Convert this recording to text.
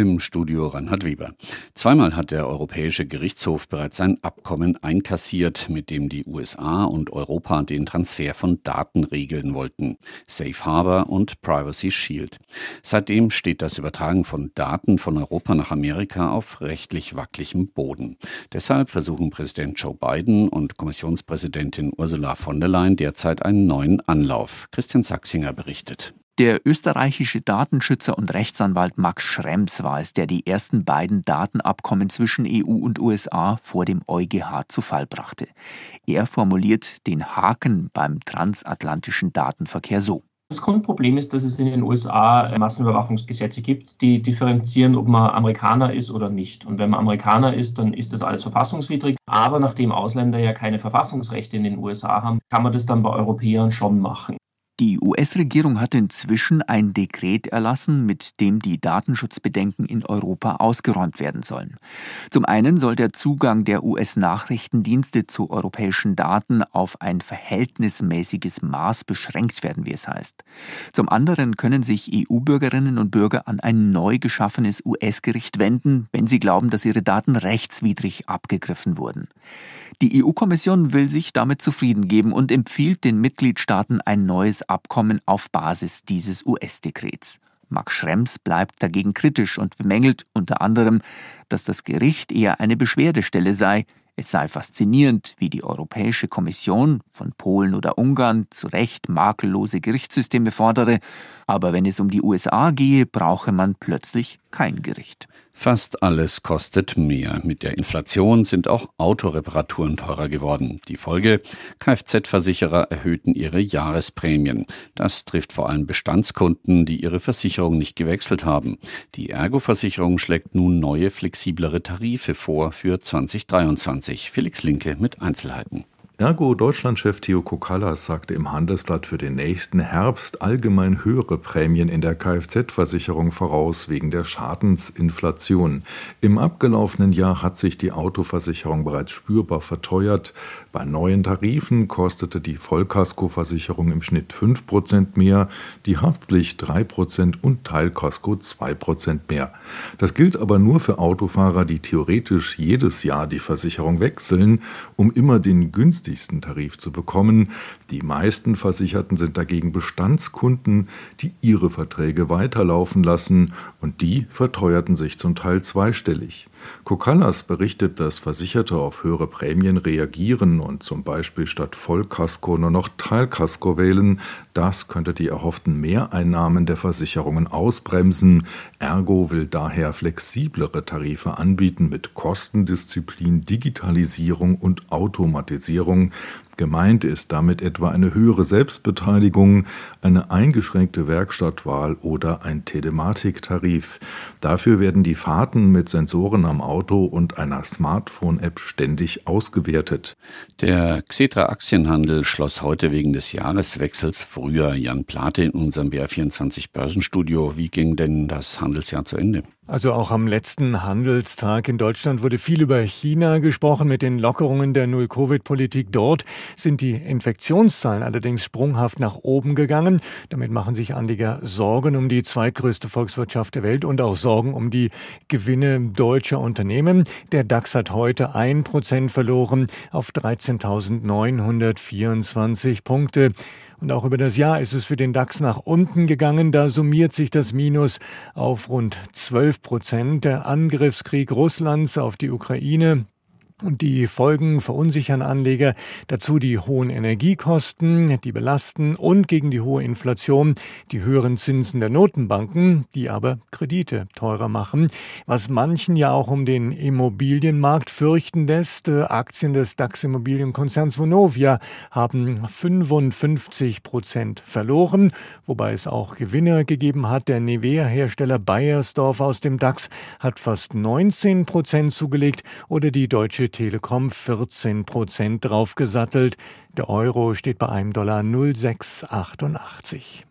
Im Studio Reinhard Weber. Zweimal hat der Europäische Gerichtshof bereits ein Abkommen einkassiert, mit dem die USA und Europa den Transfer von Daten regeln wollten. Safe Harbor und Privacy Shield. Seitdem steht das Übertragen von Daten von Europa nach Amerika auf rechtlich wackeligem Boden. Deshalb versuchen Präsident Joe Biden und Kommissionspräsidentin Ursula von der Leyen derzeit einen neuen Anlauf. Christian Sachsinger berichtet. Der österreichische Datenschützer und Rechtsanwalt Max Schrems war es, der die ersten beiden Datenabkommen zwischen EU und USA vor dem EuGH zu Fall brachte. Er formuliert den Haken beim transatlantischen Datenverkehr so. Das Grundproblem ist, dass es in den USA Massenüberwachungsgesetze gibt, die differenzieren, ob man Amerikaner ist oder nicht. Und wenn man Amerikaner ist, dann ist das alles verfassungswidrig. Aber nachdem Ausländer ja keine Verfassungsrechte in den USA haben, kann man das dann bei Europäern schon machen. Die US-Regierung hat inzwischen ein Dekret erlassen, mit dem die Datenschutzbedenken in Europa ausgeräumt werden sollen. Zum einen soll der Zugang der US-Nachrichtendienste zu europäischen Daten auf ein verhältnismäßiges Maß beschränkt werden, wie es heißt. Zum anderen können sich EU-Bürgerinnen und Bürger an ein neu geschaffenes US-Gericht wenden, wenn sie glauben, dass ihre Daten rechtswidrig abgegriffen wurden. Die EU-Kommission will sich damit zufrieden geben und empfiehlt den Mitgliedstaaten ein neues Abkommen auf Basis dieses US-Dekrets. Max Schrems bleibt dagegen kritisch und bemängelt unter anderem, dass das Gericht eher eine Beschwerdestelle sei, es sei faszinierend, wie die Europäische Kommission von Polen oder Ungarn zu Recht makellose Gerichtssysteme fordere, aber wenn es um die USA gehe, brauche man plötzlich kein Gericht. Fast alles kostet mehr. Mit der Inflation sind auch Autoreparaturen teurer geworden. Die Folge? Kfz-Versicherer erhöhten ihre Jahresprämien. Das trifft vor allem Bestandskunden, die ihre Versicherung nicht gewechselt haben. Die Ergo-Versicherung schlägt nun neue, flexiblere Tarife vor für 2023. Felix Linke mit Einzelheiten. Ergo Deutschlandchef Theo Kokallas sagte im Handelsblatt für den nächsten Herbst allgemein höhere Prämien in der Kfz-Versicherung voraus wegen der Schadensinflation. Im abgelaufenen Jahr hat sich die Autoversicherung bereits spürbar verteuert. Bei neuen Tarifen kostete die Vollkaskoversicherung im Schnitt 5% mehr, die Haftpflicht 3% und Teilkasko 2% mehr. Das gilt aber nur für Autofahrer, die theoretisch jedes Jahr die Versicherung wechseln, um immer den günstigen günstigsten Tarif zu bekommen. Die meisten Versicherten sind dagegen Bestandskunden, die ihre Verträge weiterlaufen lassen und die verteuerten sich zum Teil zweistellig. Kokallas berichtet, dass Versicherte auf höhere Prämien reagieren und zum Beispiel statt Vollkasko nur noch Teilkasko wählen. Das könnte die erhofften Mehreinnahmen der Versicherungen ausbremsen. Ergo will daher flexiblere Tarife anbieten mit Kostendisziplin, Digitalisierung und Automatisierung. Gemeint ist damit etwa eine höhere Selbstbeteiligung, eine eingeschränkte Werkstattwahl oder ein Telematiktarif. Dafür werden die Fahrten mit Sensoren am Auto und einer Smartphone-App ständig ausgewertet. Der Xetra Aktienhandel schloss heute wegen des Jahreswechsels früher. Jan Plate in unserem BR24 Börsenstudio. Wie ging denn das Handelsjahr zu Ende? Also auch am letzten Handelstag in Deutschland wurde viel über China gesprochen. Mit den Lockerungen der Null-Covid-Politik dort sind die Infektionszahlen allerdings sprunghaft nach oben gegangen. Damit machen sich Anleger Sorgen um die zweitgrößte Volkswirtschaft der Welt und auch Sorgen um die Gewinne deutscher Unternehmen. Der DAX hat heute ein Prozent verloren auf 13.924 Punkte. Und auch über das Jahr ist es für den DAX nach unten gegangen. Da summiert sich das Minus auf rund 12 Prozent. Der Angriffskrieg Russlands auf die Ukraine und die Folgen verunsichern Anleger. Dazu die hohen Energiekosten, die belasten und gegen die hohe Inflation die höheren Zinsen der Notenbanken, die aber Kredite teurer machen, was manchen ja auch um den Immobilienmarkt fürchten lässt. Aktien des DAX-Immobilienkonzerns Vonovia haben 55 Prozent verloren, wobei es auch Gewinner gegeben hat. Der Nivea-Hersteller Bayersdorf aus dem DAX hat fast 19 Prozent zugelegt oder die Deutsche Telekom 14 Prozent draufgesattelt. Der Euro steht bei einem Dollar 0,688.